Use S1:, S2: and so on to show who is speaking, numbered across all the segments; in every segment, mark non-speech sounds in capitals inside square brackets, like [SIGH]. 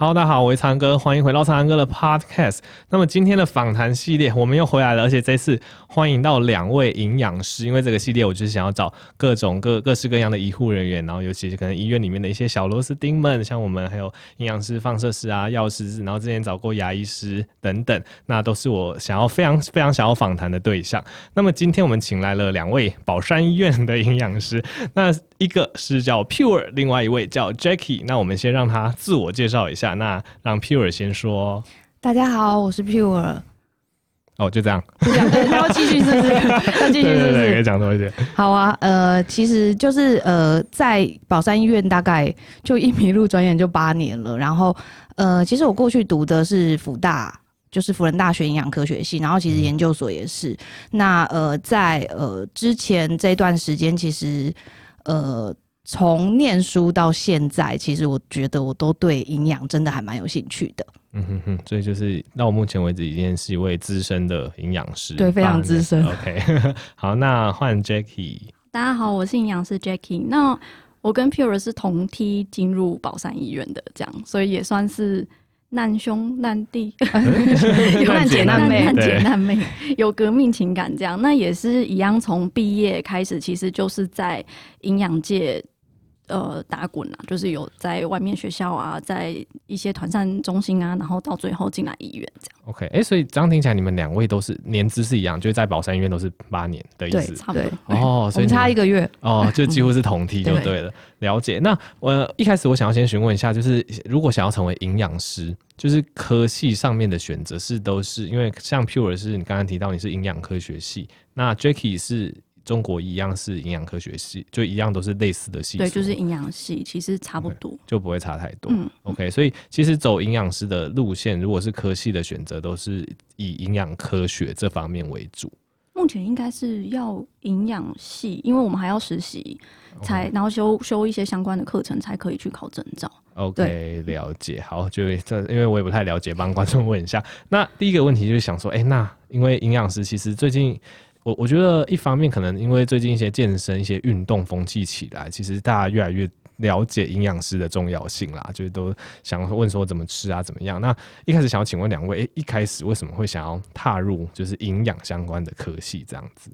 S1: Hello，大家好，我是长哥，欢迎回到长哥的 Podcast。那么今天的访谈系列我们又回来了，而且这次欢迎到两位营养师，因为这个系列我就是想要找各种各各式各样的医护人员，然后尤其是可能医院里面的一些小螺丝钉们，像我们还有营养师、放射师啊、药师，然后之前找过牙医师等等，那都是我想要非常 [LAUGHS] 非常想要访谈的对象。那么今天我们请来了两位宝山医院的营养师，那一个是叫 Pure，另外一位叫 Jackie。那我们先让他自我介绍一下。那让 Pure 先说。
S2: 大家好，我是 Pure。
S1: 哦，就这样。
S2: 就这样，然后继续是不是？要继续是不是？[LAUGHS]
S1: 可以讲多一点。
S2: 好啊，呃，其实就是呃，在宝山医院大概就一迷路转眼就八年了。然后呃，其实我过去读的是福大，就是辅仁大学营养科学系，然后其实研究所也是。嗯、那呃，在呃之前这段时间，其实呃。从念书到现在，其实我觉得我都对营养真的还蛮有兴趣的。
S1: 嗯哼哼，所以就是到目前为止已经是一位资深的营养师，
S2: 对，非常资深。
S1: OK，[LAUGHS] 好，那换 Jackie。
S3: 大家好，我是营养师 Jackie。那我跟 Pure 是同梯进入宝山医院的，这样，所以也算是难兄难弟，[LAUGHS]
S2: 有难姐难妹，
S3: 难姐难妹，有革命情感这样。那也是一样，从毕业开始，其实就是在营养界。呃，打滚啊，就是有在外面学校啊，在一些团膳中心啊，然后到最后进来医院这样。
S1: OK，哎、欸，所以这样听起来，你们两位都是年资是一样，就是在宝山医院都是八年的意思，
S2: 对，差不多。
S1: 哦，所以
S2: 差一个月，
S1: 哦，就几乎是同梯 [LAUGHS] 就对了。对了解。那我一开始我想要先询问一下，就是如果想要成为营养师，就是科系上面的选择是都是因为像 Pure 是你刚刚提到你是营养科学系，那 Jackie 是。中国一样是营养科学系，就一样都是类似的系。
S3: 对，就是营养系，其实差不多，okay,
S1: 就不会差太多。
S3: 嗯
S1: ，OK，所以其实走营养师的路线，如果是科系的选择，都是以营养科学这方面为主。
S3: 目前应该是要营养系，因为我们还要实习，才 Okay. 然后修修一些相关的课程，才可以去考证照。
S1: OK，了解。好，就这，因为我也不太了解，帮观众问一下。那第一个问题就是想说，哎、欸，那因为营养师其实最近。我我觉得一方面可能因为最近一些健身、一些运动风气起来，其实大家越来越了解营养师的重要性啦，就是都想问说怎么吃啊，怎么样？那一开始想要请问两位，诶，一开始为什么会想要踏入就是营养相关的科系这样子？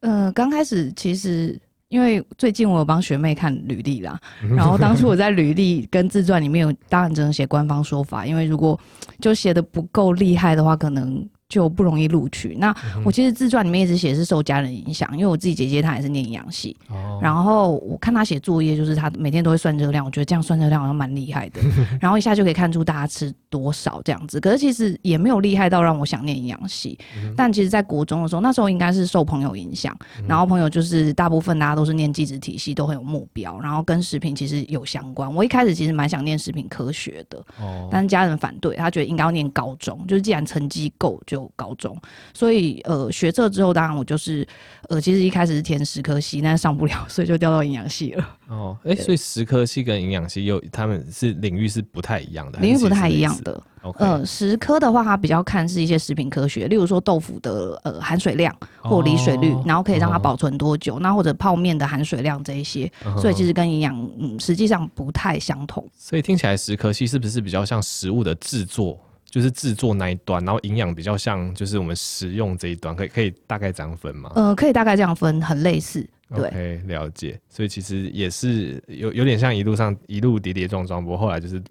S2: 呃，刚开始其实因为最近我有帮学妹看履历啦，然后当初我在履历跟自传里面有，当然只能写官方说法，因为如果就写的不够厉害的话，可能。就不容易录取。那我其实自传里面一直写是受家人影响，因为我自己姐姐她也是念营养系，哦、然后我看她写作业，就是她每天都会算热量，我觉得这样算热量好像蛮厉害的，[LAUGHS] 然后一下就可以看出大家吃多少这样子。可是其实也没有厉害到让我想念营养系。嗯、但其实，在国中的时候，那时候应该是受朋友影响，然后朋友就是大部分大家都是念技职体系，都很有目标，然后跟食品其实有相关。我一开始其实蛮想念食品科学的，哦、但是家人反对，他觉得应该要念高中，就是既然成绩够就。高中，所以呃学这之后，当然我就是呃其实一开始是填十科系，但是上不了，[LAUGHS] 所以就调到营养系了。
S1: 哦，哎、欸，所以十科系跟营养系又他们是领域是不太一样的，
S2: 领域不太一样的。呃，食科的话，它比较看是一些食品科学，例如说豆腐的呃含水量或离水率，哦、然后可以让它保存多久，哦、那或者泡面的含水量这一些，哦、所以其实跟营养嗯实际上不太相同。
S1: 所以听起来十科系是不是比较像食物的制作？就是制作那一端，然后营养比较像，就是我们食用这一端，可以可以大概这样分吗？
S2: 呃，可以大概这样分，很类似。对
S1: ，OK，了解。所以其实也是有有点像一路上一路跌跌撞撞，不过后来就是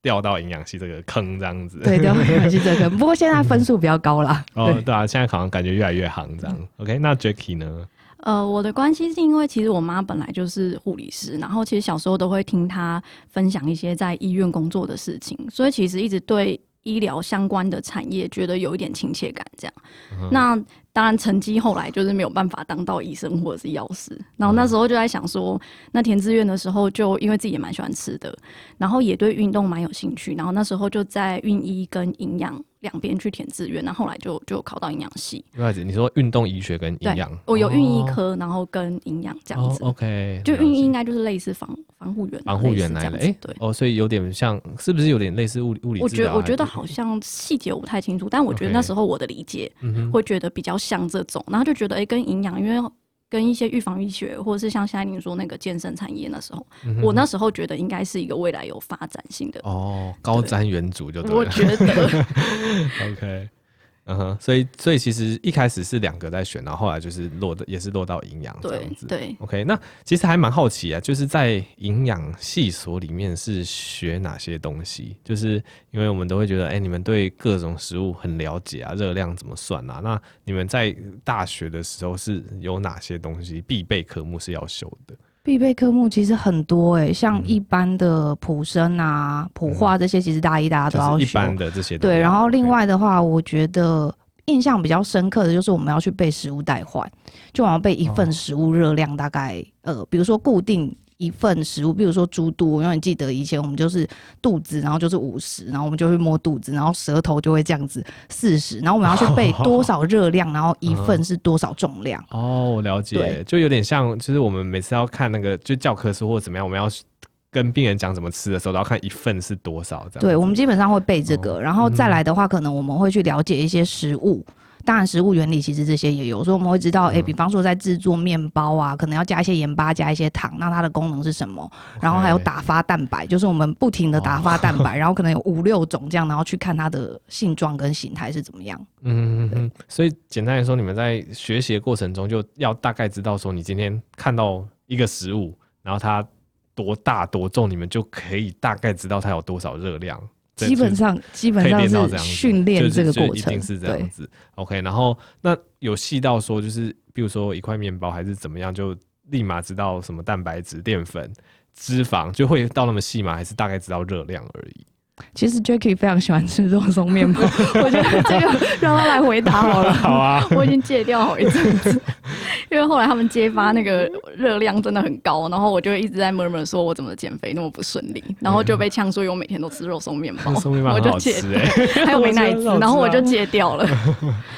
S1: 掉到营养系这个坑这样子。
S2: 对，掉到营养系这个坑。[LAUGHS] 不过现在分数比较高啦。
S1: 哦，对啊，现在好像感觉越来越行这样。嗯、OK，那 Jackie 呢？
S3: 呃，我的关系是因为其实我妈本来就是护理师，然后其实小时候都会听她分享一些在医院工作的事情，所以其实一直对。医疗相关的产业，觉得有一点亲切感，这样。嗯、那当然，成绩后来就是没有办法当到医生或者是药师。然后那时候就在想说，那填志愿的时候，就因为自己也蛮喜欢吃的，然后也对运动蛮有兴趣。然后那时候就在运医跟营养。两边去填志愿，然后后来就就考到营养系。
S1: 不好意思，你说运动医学跟营养，
S3: 我有运医科，然后跟营养这样子。
S1: 哦、OK，
S3: 就运医应该就是类似防防护员，
S1: 防护员来的。哎，对哦，所以有点像，是不是有点类似物理物理？
S3: 我觉得我觉得好像细节我不太清楚，但我觉得那时候我的理解会觉得比较像这种，然后就觉得哎，跟营养因为。跟一些预防医学，或者是像现在您说那个健身产业那时候，嗯、我那时候觉得应该是一个未来有发展性的
S1: 哦，高瞻远瞩就对了。
S3: 我觉得，[LAUGHS] [LAUGHS]
S1: OK。嗯哼，所以所以其实一开始是两个在选，然后后来就是落的也是落到营养这样子。
S3: 对，对
S1: ，OK。那其实还蛮好奇啊，就是在营养系所里面是学哪些东西？就是因为我们都会觉得，哎、欸，你们对各种食物很了解啊，热量怎么算啊？那你们在大学的时候是有哪些东西必备科目是要修的？
S2: 必备科目其实很多哎、欸，像一般的普生啊、普化这些，其实大一大家都要学。
S1: 一般的这些
S2: 对，然后另外的话，我觉得印象比较深刻的就是我们要去背食物代换，就好像背一份食物热量大概呃，比如说固定。一份食物，比如说猪肚，我永远记得以前我们就是肚子，然后就是五十，然后我们就会摸肚子，然后舌头就会这样子四十，然后我们要去背多少热量，然后一份是多少重量。[LAUGHS]
S1: 哦，我了解，就有点像，就是我们每次要看那个就教科书或者怎么样，我们要跟病人讲怎么吃的时候，都要看一份是多少这样。
S2: 对，我们基本上会背这个，然后再来的话，可能我们会去了解一些食物。当然，食物原理其实这些也有，所以我们会知道，哎、欸，比方说在制作面包啊，可能要加一些盐巴，加一些糖，那它的功能是什么？然后还有打发蛋白，就是我们不停的打发蛋白，[LAUGHS] 然后可能有五六种这样，然后去看它的性状跟形态是怎么样。嗯
S1: 嗯，所以简单来说，你们在学习的过程中就要大概知道说，你今天看到一个食物，然后它多大多重，你们就可以大概知道它有多少热量。
S2: 基本上，基本上是训练这个过程，
S1: 一定是这样子。OK，然后那有细到说，就是比如说一块面包还是怎么样，就立马知道什么蛋白质、淀粉、脂肪，就会到那么细吗？还是大概知道热量而已？
S2: 其实 Jacky 非常喜欢吃肉松面包，[LAUGHS] 我觉得这个让他来回答好了。[LAUGHS]
S1: 好啊，
S3: 我已经戒掉好一阵子，[LAUGHS] 因为后来他们揭发那个热量真的很高，然后我就一直在 murmur 说我怎么减肥那么不顺利，然后就被呛说我每天都吃肉松面包，我就戒，还有美奶滋，然后我就戒掉了，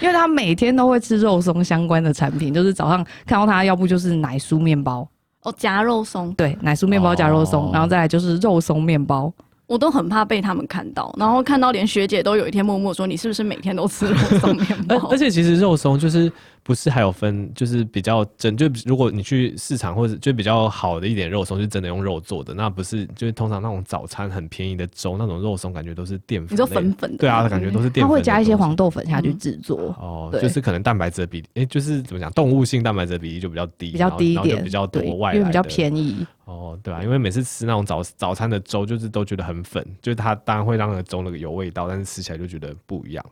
S2: 因为他每天都会吃肉松相关的产品，就是早上看到他，要不就是奶酥面包。
S3: 哦，夹肉松，
S2: 对，奶酥面包夹肉松，然后再来就是肉松面包。
S3: 我都很怕被他们看到，然后看到连学姐都有一天默默说：“你是不是每天都吃肉 [LAUGHS] 松面包？”
S1: 而且其实肉松就是。不是还有分，就是比较真，就如果你去市场或者就比较好的一点肉松，是真的用肉做的，那不是就是通常那种早餐很便宜的粥那种肉松，感觉都是淀粉。
S3: 你说粉粉的？
S1: 对啊，感觉都是淀粉。它
S2: 会加一些黄豆粉下去制作。
S1: 哦，就是可能蛋白质的比例，哎，就是怎么讲，动物性蛋白质比例就比较低，
S2: 比较低一点，
S1: 比较多外来，
S2: 因为比较便宜。
S1: 哦，对啊，因为每次吃那种早早餐的粥，就是都觉得很粉，就是它当然会让那个粥那个有味道，但是吃起来就觉得不一样。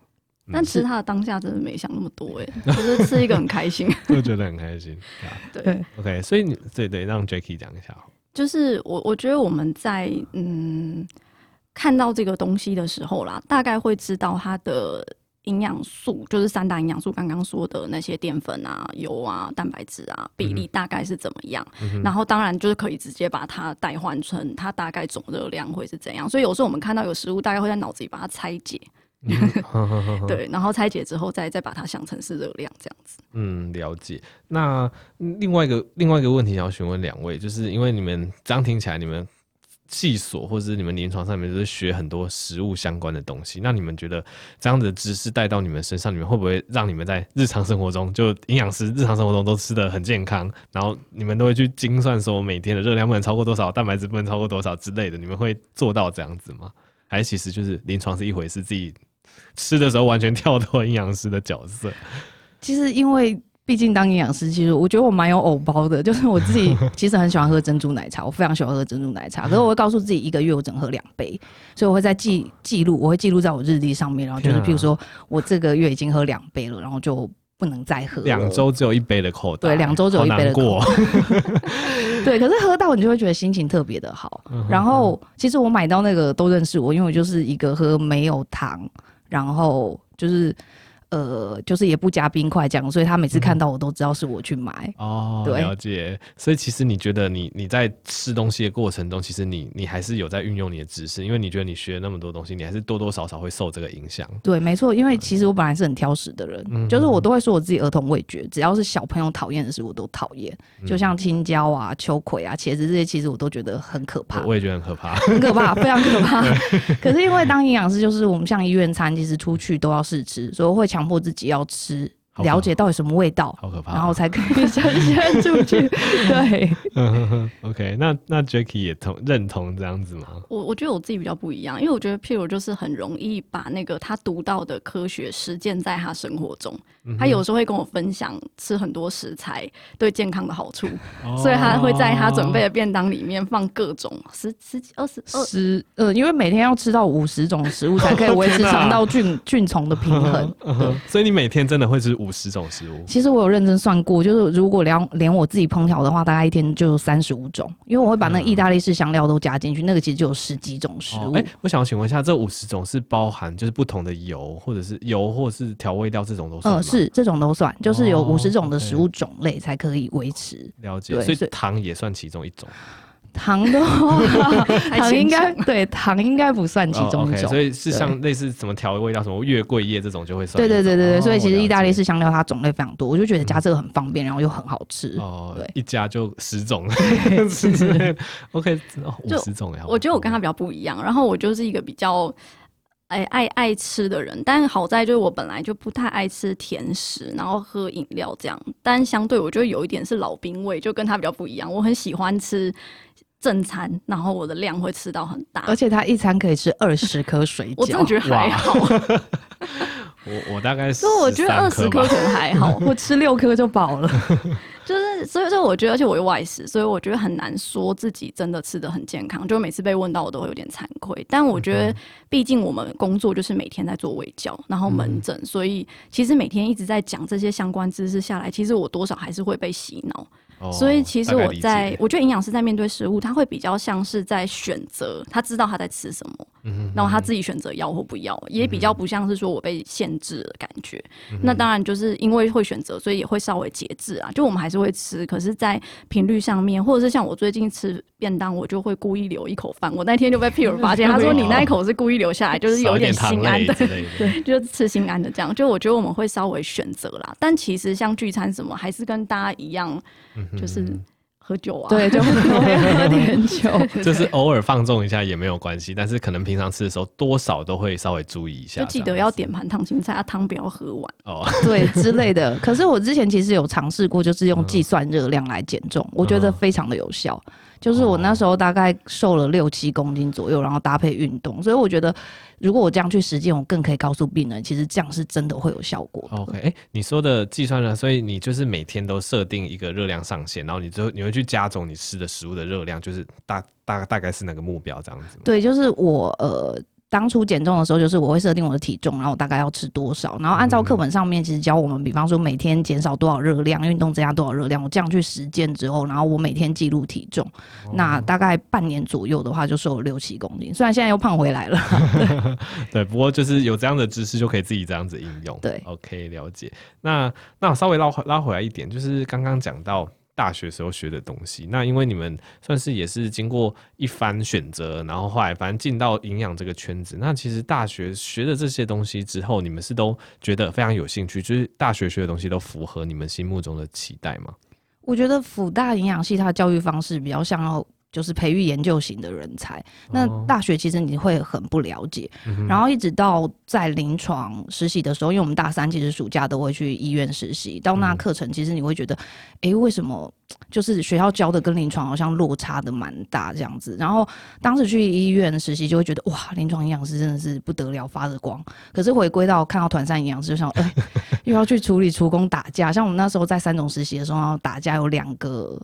S3: 但吃它的当下真的没想那么多哎，就是吃一个很开心，[LAUGHS]
S1: 就觉得很开心。对，[LAUGHS] OK，所以你对对，让 Jacky 讲一下。
S3: 就是我我觉得我们在嗯看到这个东西的时候啦，大概会知道它的营养素，就是三大营养素，刚刚说的那些淀粉啊、油啊、蛋白质啊比例大概是怎么样。嗯、然后当然就是可以直接把它代换成它大概总热量会是怎样。所以有时候我们看到有食物，大概会在脑子里把它拆解。嗯、[LAUGHS] 对，然后拆解之后再再把它想成是热量这样子。
S1: 嗯，了解。那另外一个另外一个问题想要询问两位，就是因为你们这样听起来，你们系所或者是你们临床上面都是学很多食物相关的东西，那你们觉得这样子的知识带到你们身上，你们会不会让你们在日常生活中就营养师日常生活中都吃的很健康？然后你们都会去精算说每天的热量不能超过多少，蛋白质不能超过多少之类的，你们会做到这样子吗？还是其实就是临床是一回事，自己。吃的时候完全跳脱营养师的角色。
S2: 其实，因为毕竟当营养师，其实我觉得我蛮有偶包的。就是我自己其实很喜欢喝珍珠奶茶，我非常喜欢喝珍珠奶茶。可是我会告诉自己，一个月我只能喝两杯，所以我会在记记录，我会记录在我日历上面。然后就是，譬如说我这个月已经喝两杯了，然后就不能再喝。
S1: 两周只有一杯的口袋，
S2: 对，两周只有一杯的口袋。[LAUGHS] 对，可是喝到你就会觉得心情特别的好。然后，其实我买到那个都认识我，因为我就是一个喝没有糖。然后就是。呃，就是也不加冰块这样，所以他每次看到我都知道是我去买。嗯、哦，对了
S1: 解。所以其实你觉得你你在吃东西的过程中，其实你你还是有在运用你的知识，因为你觉得你学了那么多东西，你还是多多少少会受这个影响。
S2: 对，没错。因为其实我本来是很挑食的人，嗯、就是我都会说我自己儿童味觉，只要是小朋友讨厌的食物我都讨厌。就像青椒啊、秋葵啊、茄子这些，其实我都觉得很可怕。
S1: 我也觉得很可怕，[LAUGHS]
S2: 很可怕，非常可怕。[LAUGHS] 可是因为当营养师，就是我们像医院餐，其实出去都要试吃，所以会强迫自己要吃。了解到底什么味道，
S1: 好可怕，
S2: 然后才可以呈现出去。[LAUGHS] 对，[LAUGHS]
S1: OK，那那 Jacky 也同认同这样子吗？
S3: 我我觉得我自己比较不一样，因为我觉得 Piero 就是很容易把那个他读到的科学实践在他生活中。嗯、他有时候会跟我分享吃很多食材对健康的好处，哦、所以他会在他准备的便当里面放各种十十几二十二
S2: 十呃，因为每天要吃到五十种食物才可以维持 [LAUGHS] 肠道菌、哦、菌虫的平衡。
S1: 所以你每天真的会吃五十种食物？
S2: 其实我有认真算过，就是如果连连我自己烹调的话，大概一天就三十五种，因为我会把那意大利式香料都加进去，那个其实就有十几种食物。哎、哦欸，
S1: 我想请问一下，这五十种是包含就是不同的油，或者是油，或者是调味料这种都算吗？
S2: 呃，是这种都算，就是有五十种的食物种类才可以维持。
S1: 哦 okay、了解，所以糖也算其中一种。
S2: 糖的话，[LAUGHS] 糖应该对糖应该不算其中一
S1: 种，所以是像类似什么调味料，什么月桂叶这种就会算。
S2: 对对对对对，所以其实意大利式香料它种类非常多，我就觉得加这个很方便，然后又很好吃。哦，对，
S1: 一加就十种。[LAUGHS] [LAUGHS] OK，五十种哎，
S3: 我觉得我跟他比较不一样，然后我就是一个比较爱爱爱吃的人，但好在就是我本来就不太爱吃甜食，然后喝饮料这样，但相对我觉得有一点是老兵味，就跟他比较不一样，我很喜欢吃。正餐，然后我的量会吃到很大，
S2: 而且他一餐可以吃二十颗水饺，
S3: 我真的觉得还好。[LAUGHS]
S1: 我我大概 [LAUGHS] 是，
S3: 所以我觉得二十颗可能还好，
S2: 我吃六颗就饱了。[LAUGHS]
S3: 就是所以说，我觉得，而且我又外食，所以我觉得很难说自己真的吃的很健康。就每次被问到，我都会有点惭愧。但我觉得，毕竟我们工作就是每天在做卫教，然后门诊，所以其实每天一直在讲这些相关知识下来，其实我多少还是会被洗脑。所以其实我在，我觉得营养师在面对食物，他会比较像是在选择，他知道他在吃什么，然后他自己选择要或不要，也比较不像是说我被限制的感觉。那当然就是因为会选择，所以也会稍微节制啊。就我们还是会吃，可是，在频率上面，或者是像我最近吃便当，我就会故意留一口饭。我那天就被 Piero 发现，[LAUGHS] 他说你那一口是故意留下来，就是有点心安的，对，[LAUGHS] 就是吃心安的这样。就我觉得我们会稍微选择啦，但其实像聚餐什么，还是跟大家一样。就是喝酒啊，
S2: 对，就会 [LAUGHS] 喝点酒，
S1: 就是偶尔放纵一下也没有关系，但是可能平常吃的时候多少都会稍微注意一下，
S3: 就记得要点盘烫青菜，啊汤不要喝完。哦，[LAUGHS]
S2: 对之类的。可是我之前其实有尝试过，就是用计算热量来减重，我觉得非常的有效。就是我那时候大概瘦了六七公斤左右，然后搭配运动，所以我觉得如果我这样去实践，我更可以告诉病人，其实这样是真的会有效果。
S1: OK，哎，你说的计算了？所以你就是每天都设定一个热量上限，然后你就你会去加总你吃的食物的热量，就是大大大概是哪个目标这样子？
S2: 对，就是我呃。当初减重的时候，就是我会设定我的体重，然后我大概要吃多少，然后按照课本上面其实教我们，比方说每天减少多少热量，运动增加多少热量，我这样去实践之后，然后我每天记录体重，[LAUGHS] 那大概半年左右的话就瘦了六七公斤，虽然现在又胖回来了。[LAUGHS] [LAUGHS]
S1: 对，不过就是有这样的知识就可以自己这样子应用。
S2: 对
S1: ，OK，了解。那那我稍微拉回拉回来一点，就是刚刚讲到。大学时候学的东西，那因为你们算是也是经过一番选择，然后后来反正进到营养这个圈子。那其实大学学的这些东西之后，你们是都觉得非常有兴趣，就是大学学的东西都符合你们心目中的期待吗？
S2: 我觉得辅大营养系它的教育方式比较像要。就是培育研究型的人才，那大学其实你会很不了解，哦、然后一直到在临床实习的时候，因为我们大三其实暑假都会去医院实习，到那课程其实你会觉得，哎、嗯欸，为什么就是学校教的跟临床好像落差的蛮大这样子？然后当时去医院实习就会觉得，哇，临床营养师真的是不得了，发着光。可是回归到看到团膳营养师，就想，哎、欸，[LAUGHS] 又要去处理厨工打架，像我们那时候在三种实习的时候，打架有两个。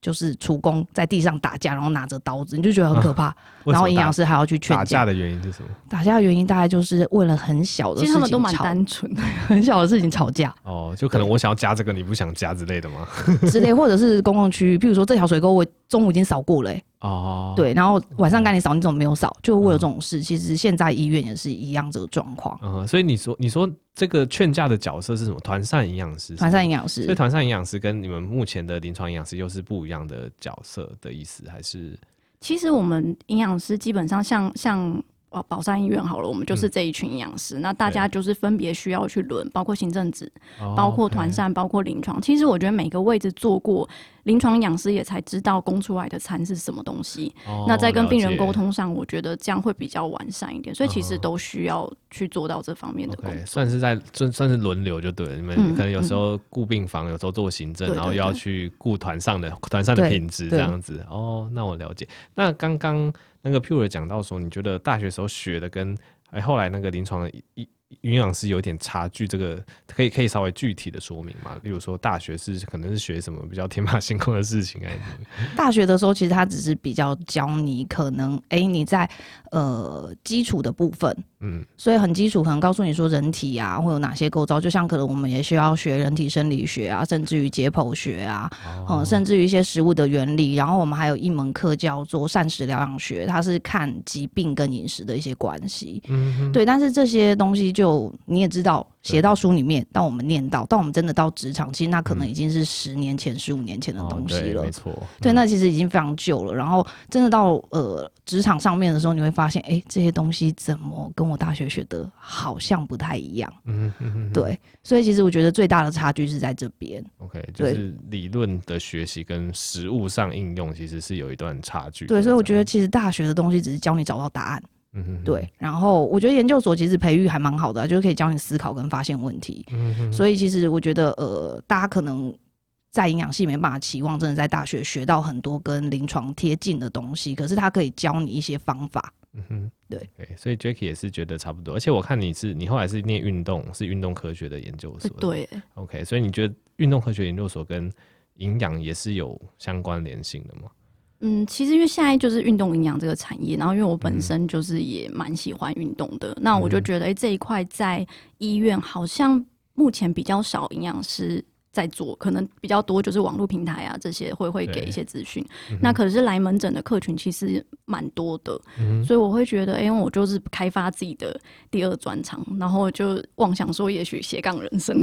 S2: 就是厨工在地上打架，然后拿着刀子，你就觉得很可怕。啊、然后营养师还要去劝架。打
S1: 架的原因是什么？
S2: 打架的原因大概就是为了很小的事情吵。其实他们都蛮单纯的，[LAUGHS] 很小的事情吵架。
S1: 哦，就可能我想要加这个，你不想加之类的吗？
S2: 之类，或者是公共区域，譬如说这条水沟我中午已经扫过了、欸，哦，对，然后晚上赶紧扫，你怎么没有扫？就为了这种事，其实现在医院也是一样这个状况。
S1: 嗯，所以你说，你说。这个劝架的角色是什么？团膳营养师，
S2: 团膳营养师。
S1: 所以团膳营养师跟你们目前的临床营养师又是不一样的角色的意思，还是？
S3: 其实我们营养师基本上像像。哦，宝山医院好了，我们就是这一群营养师，嗯、那大家就是分别需要去轮，包括行政职，包括团膳，包括临床。其实我觉得每个位置做过临床营养师也才知道供出来的餐是什么东西。
S1: 哦、
S3: 那在跟病人沟通上，我觉得这样会比较完善一点。所以其实都需要去做到这方面的工作。
S1: Okay, 算是在算算是轮流就对了。你们可能有时候顾病房，有时候做行政，嗯、然后又要去顾团上的团上的品质这样子。哦，那我了解。那刚刚那个 Pure 讲到说，你觉得大学时候学的跟哎后来那个临床的一。营养师有点差距，这个可以可以稍微具体的说明嘛？例如说，大学是可能是学什么比较天马行空的事情还是？
S2: 大学的时候，其实他只是比较教你，可能哎、你在呃基础的部分，嗯，所以很基础，可能告诉你说人体啊会有哪些构造，就像可能我们也需要学人体生理学啊，甚至于解剖学啊，哦、嗯，甚至于一些食物的原理。然后我们还有一门课叫做膳食疗养学，它是看疾病跟饮食的一些关系。嗯，对，但是这些东西。就你也知道，写到书里面，到我们念到，到我们真的到职场，其实那可能已经是十年前、十五年前的东西了。
S1: 没错，
S2: 对，那其实已经非常旧了。然后真的到呃职场上面的时候，你会发现，哎，这些东西怎么跟我大学学的好像不太一样？嗯嗯对，所以其实我觉得最大的差距是在这边。
S1: OK，就是理论的学习跟实物上应用其实是有一段差距。
S2: 对，所以我觉得其实大学的东西只是教你找到答案。嗯哼，对，然后我觉得研究所其实培育还蛮好的，就是可以教你思考跟发现问题。嗯哼，所以其实我觉得，呃，大家可能在营养系没办法期望真的在大学学到很多跟临床贴近的东西，可是他可以教你一些方法。嗯哼，对，对，
S1: 所以 Jackie 也是觉得差不多，而且我看你是你后来是念运动，是运动科学的研究所。
S3: 对
S1: ，OK，所以你觉得运动科学研究所跟营养也是有相关联性的吗？
S3: 嗯，其实因为现在就是运动营养这个产业，然后因为我本身就是也蛮喜欢运动的，嗯、那我就觉得，哎、欸，这一块在医院好像目前比较少营养师。在做可能比较多，就是网络平台啊这些会会给一些资讯。嗯、那可是来门诊的客群其实蛮多的，嗯、所以我会觉得，哎、欸，我就是开发自己的第二专长，然后就妄想说，也许斜杠人生。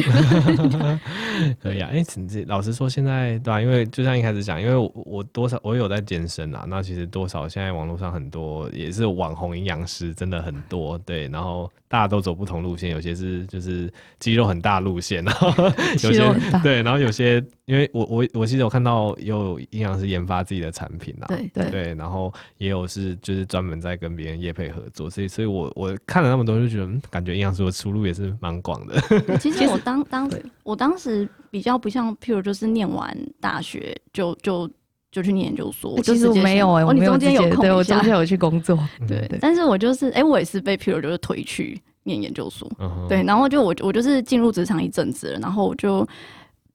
S1: 可以啊，哎、欸，老实说，现在对吧、啊？因为就像一开始讲，因为我，我多少我有在健身啊，那其实多少现在网络上很多也是网红营养师，真的很多。对，然后大家都走不同路线，有些是就是肌肉很大路线，然后 [LAUGHS] 有些。对，然后有些，因为我我我记得有看到有营养师研发自己的产品啊，
S2: 对对
S1: 对，然后也有是就是专门在跟别人业配合作，所以所以我我看了那么多就觉得，嗯、感觉营养师的出路也是蛮广的。[LAUGHS]
S3: 其实我当当我当时比较不像，譬如就是念完大学就就就去念研究所，
S2: 其实我没有哎、欸，我中间有空，对我中间有去工作，[LAUGHS]
S3: 对，但是我就是哎、欸，我也是被譬如就是推去念研究所，嗯、对，然后就我我就是进入职场一阵子了，然后我就。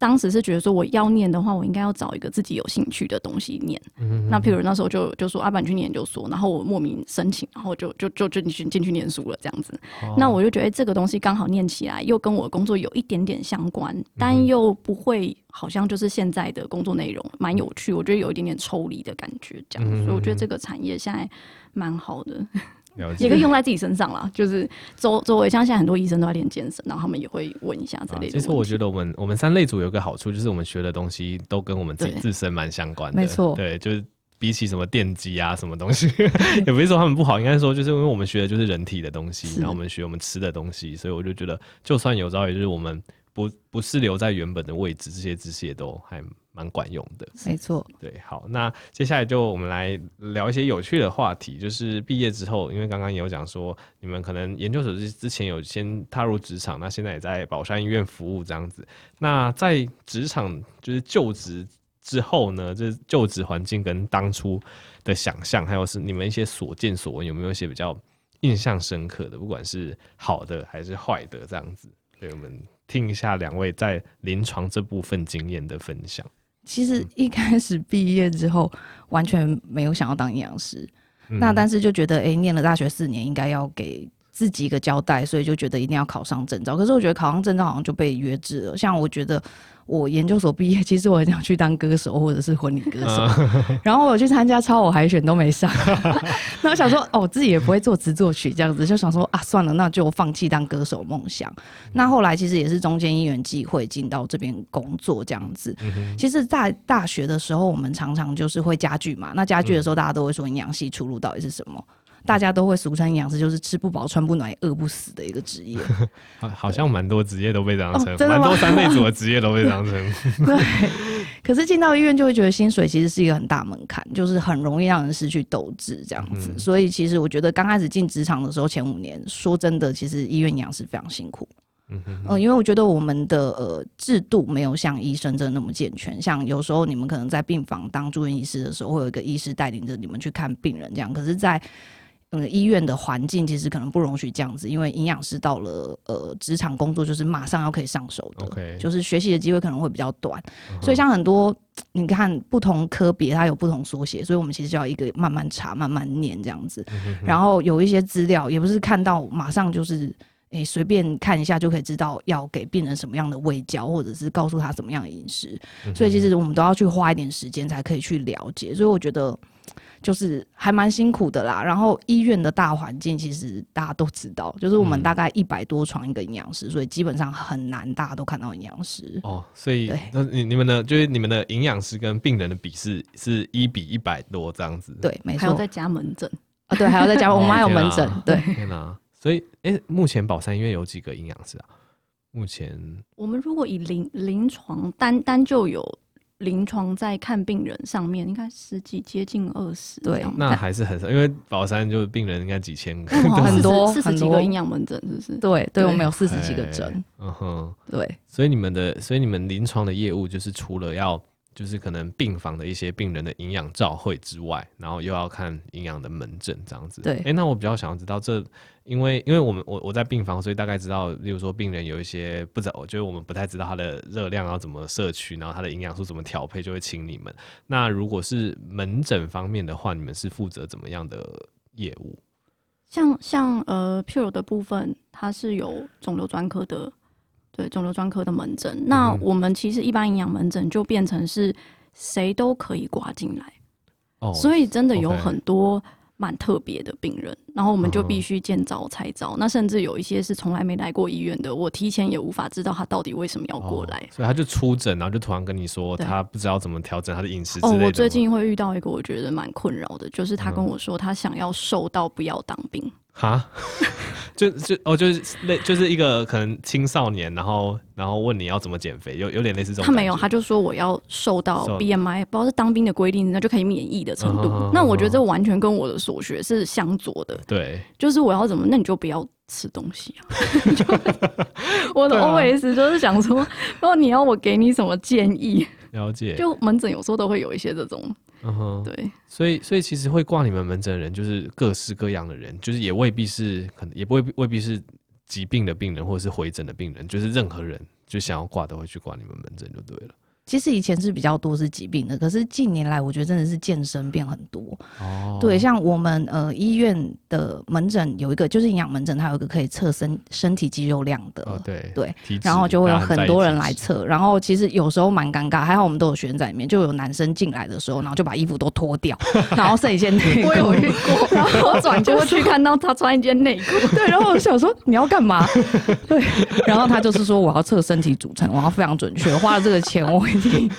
S3: 当时是觉得说我要念的话，我应该要找一个自己有兴趣的东西念。嗯、那譬如那时候就就说阿板去念研究所，然后我莫名申请，然后就就就就进去进去念书了这样子。哦、那我就觉得这个东西刚好念起来又跟我工作有一点点相关，但又不会好像就是现在的工作内容蛮有趣，我觉得有一点点抽离的感觉这样。嗯、所以我觉得这个产业现在蛮好的。也可以用在自己身上啦，就是周周围像现在很多医生都在练健身，然后他们也会问一下这类的、啊。其实
S1: 我觉得我们我们三类组有个好处，就是我们学的东西都跟我们自己自身蛮相关的。
S2: 没错，
S1: 对，就是比起什么电机啊什么东西，[LAUGHS] 也不是说他们不好，应该说就是因为我们学的就是人体的东西，然后我们学我们吃的东西，所以我就觉得就算有朝一日我们不不是留在原本的位置，这些知识也都还。蛮管用的，
S2: 没错。
S1: 对，好，那接下来就我们来聊一些有趣的话题。就是毕业之后，因为刚刚也有讲说，你们可能研究所之之前有先踏入职场，那现在也在宝山医院服务这样子。那在职场就是就职之后呢，就是就职环境跟当初的想象，还有是你们一些所见所闻，有没有一些比较印象深刻的，不管是好的还是坏的这样子？对，我们听一下两位在临床这部分经验的分享。
S2: 其实一开始毕业之后，完全没有想要当营养师，嗯、那但是就觉得，哎、欸，念了大学四年，应该要给自己一个交代，所以就觉得一定要考上证照。可是我觉得考上证照好像就被约制了，像我觉得。我研究所毕业，其实我很想去当歌手或者是婚礼歌手，[LAUGHS] 然后我去参加超偶海选都没上。[LAUGHS] 那我想说，哦，我自己也不会作词作曲这样子，就想说啊，算了，那就放弃当歌手梦想。那后来其实也是中间因缘际会进到这边工作这样子。其实，在大学的时候，我们常常就是会家具嘛。那家具的时候，大家都会说营养系出路到底是什么？大家都会俗称营养师，就是吃不饱穿不暖饿不死的一个职业。[LAUGHS]
S1: 好像蛮多职业都被这样称，蛮、哦、多三类组的职业都被这样称。[LAUGHS]
S2: 对，可是进到医院就会觉得薪水其实是一个很大门槛，就是很容易让人失去斗志这样子。嗯、所以其实我觉得刚开始进职场的时候，前五年说真的，其实医院营养师非常辛苦。嗯嗯、呃，因为我觉得我们的呃制度没有像医生真的那么健全。像有时候你们可能在病房当住院医师的时候，会有一个医师带领着你们去看病人这样。可是，在嗯，医院的环境其实可能不容许这样子，因为营养师到了呃职场工作就是马上要可以上手的.就是学习的机会可能会比较短，uh. 所以像很多你看不同科别它有不同缩写，所以我们其实就要一个慢慢查、慢慢念这样子。Uh. 然后有一些资料也不是看到马上就是诶随便看一下就可以知道要给病人什么样的卫教，或者是告诉他什么样的饮食，uh. 所以其实我们都要去花一点时间才可以去了解。所以我觉得。就是还蛮辛苦的啦，然后医院的大环境其实大家都知道，就是我们大概一百多床一个营养师，嗯、所以基本上很难大家都看到营养师。哦，
S1: 所以那你你们的就是你们的营养师跟病人的比是是一比一百多这样子？
S2: 对，没错。
S3: 还有再加门诊
S2: 啊，对，还要再加，我们还有门诊。
S1: 哦、
S2: 对，
S1: 天哪！所以，哎、欸，目前宝山医院有几个营养师啊？目前
S3: 我们如果以临临床单单就有。临床在看病人上面，应该十几接近二十，
S2: 对，
S1: 那还是很少，因为宝山就是病人应该几千个，[LAUGHS]
S2: 很多
S3: 四十几个营养门诊，是不是？
S2: 对，对，我们有四十几个诊，
S1: 嗯哼，
S2: 对，
S1: 所以你们的，所以你们临床的业务就是除了要。就是可能病房的一些病人的营养照会之外，然后又要看营养的门诊这样子。
S2: 对，
S1: 哎、欸，那我比较想要知道这，因为因为我们我我在病房，所以大概知道，例如说病人有一些不知道，我觉得我们不太知道他的热量要怎么摄取，然后他的营养素怎么调配，就会请你们。那如果是门诊方面的话，你们是负责怎么样的业务？
S3: 像像呃 Pure 的部分，它是有肿瘤专科的。对肿瘤专科的门诊，那我们其实一般营养门诊就变成是谁都可以挂进来，哦，所以真的有很多蛮特别的病人，然后我们就必须见招拆招。那甚至有一些是从来没来过医院的，我提前也无法知道他到底为什么要过来，
S1: 所以他就出诊，然后就突然跟你说他不知道怎么调整他的饮食。
S3: 哦，我最近会遇到一个我觉得蛮困扰的，就是他跟我说他想要瘦到不要当兵。哈，[LAUGHS]
S1: 就就哦，就是类就是一个可能青少年，然后然后问你要怎么减肥，有有点类似这种。
S3: 他没有，他就说我要瘦到 BMI，不知道是当兵的规定，那就可以免疫的程度。嗯、那我觉得这完全跟我的所学是相左的。
S1: 对，
S3: 就是我要怎么，那你就不要吃东西啊。[LAUGHS] [LAUGHS] 我的 OS 就是想说，如果你要我给你什么建议，
S1: 了解。
S3: 就门诊有时候都会有一些这种。嗯哼，对，
S1: 所以所以其实会挂你们门诊的人，就是各式各样的人，就是也未必是可能，也不会未必是疾病的病人，或者是回诊的病人，就是任何人就想要挂都会去挂你们门诊就对了。
S2: 其实以前是比较多是疾病的，可是近年来我觉得真的是健身变很多。哦，对，像我们呃医院的门诊有一个就是营养门诊，它有一个可以测身身体肌肉量的。
S1: 哦，对
S2: 对，然后就会有很多人来测，然后其实有时候蛮尴尬，还好我们都有学生在里面，就有男生进来的时候，然后就把衣服都脱掉，[LAUGHS] 然后剩一件内裤。我有遇过，然后转过去看到他穿一件内裤，[LAUGHS] 对，然后我想说你要干嘛？[LAUGHS] 对，然后他就是说我要测身体组成，我要非常准确，花了这个钱我。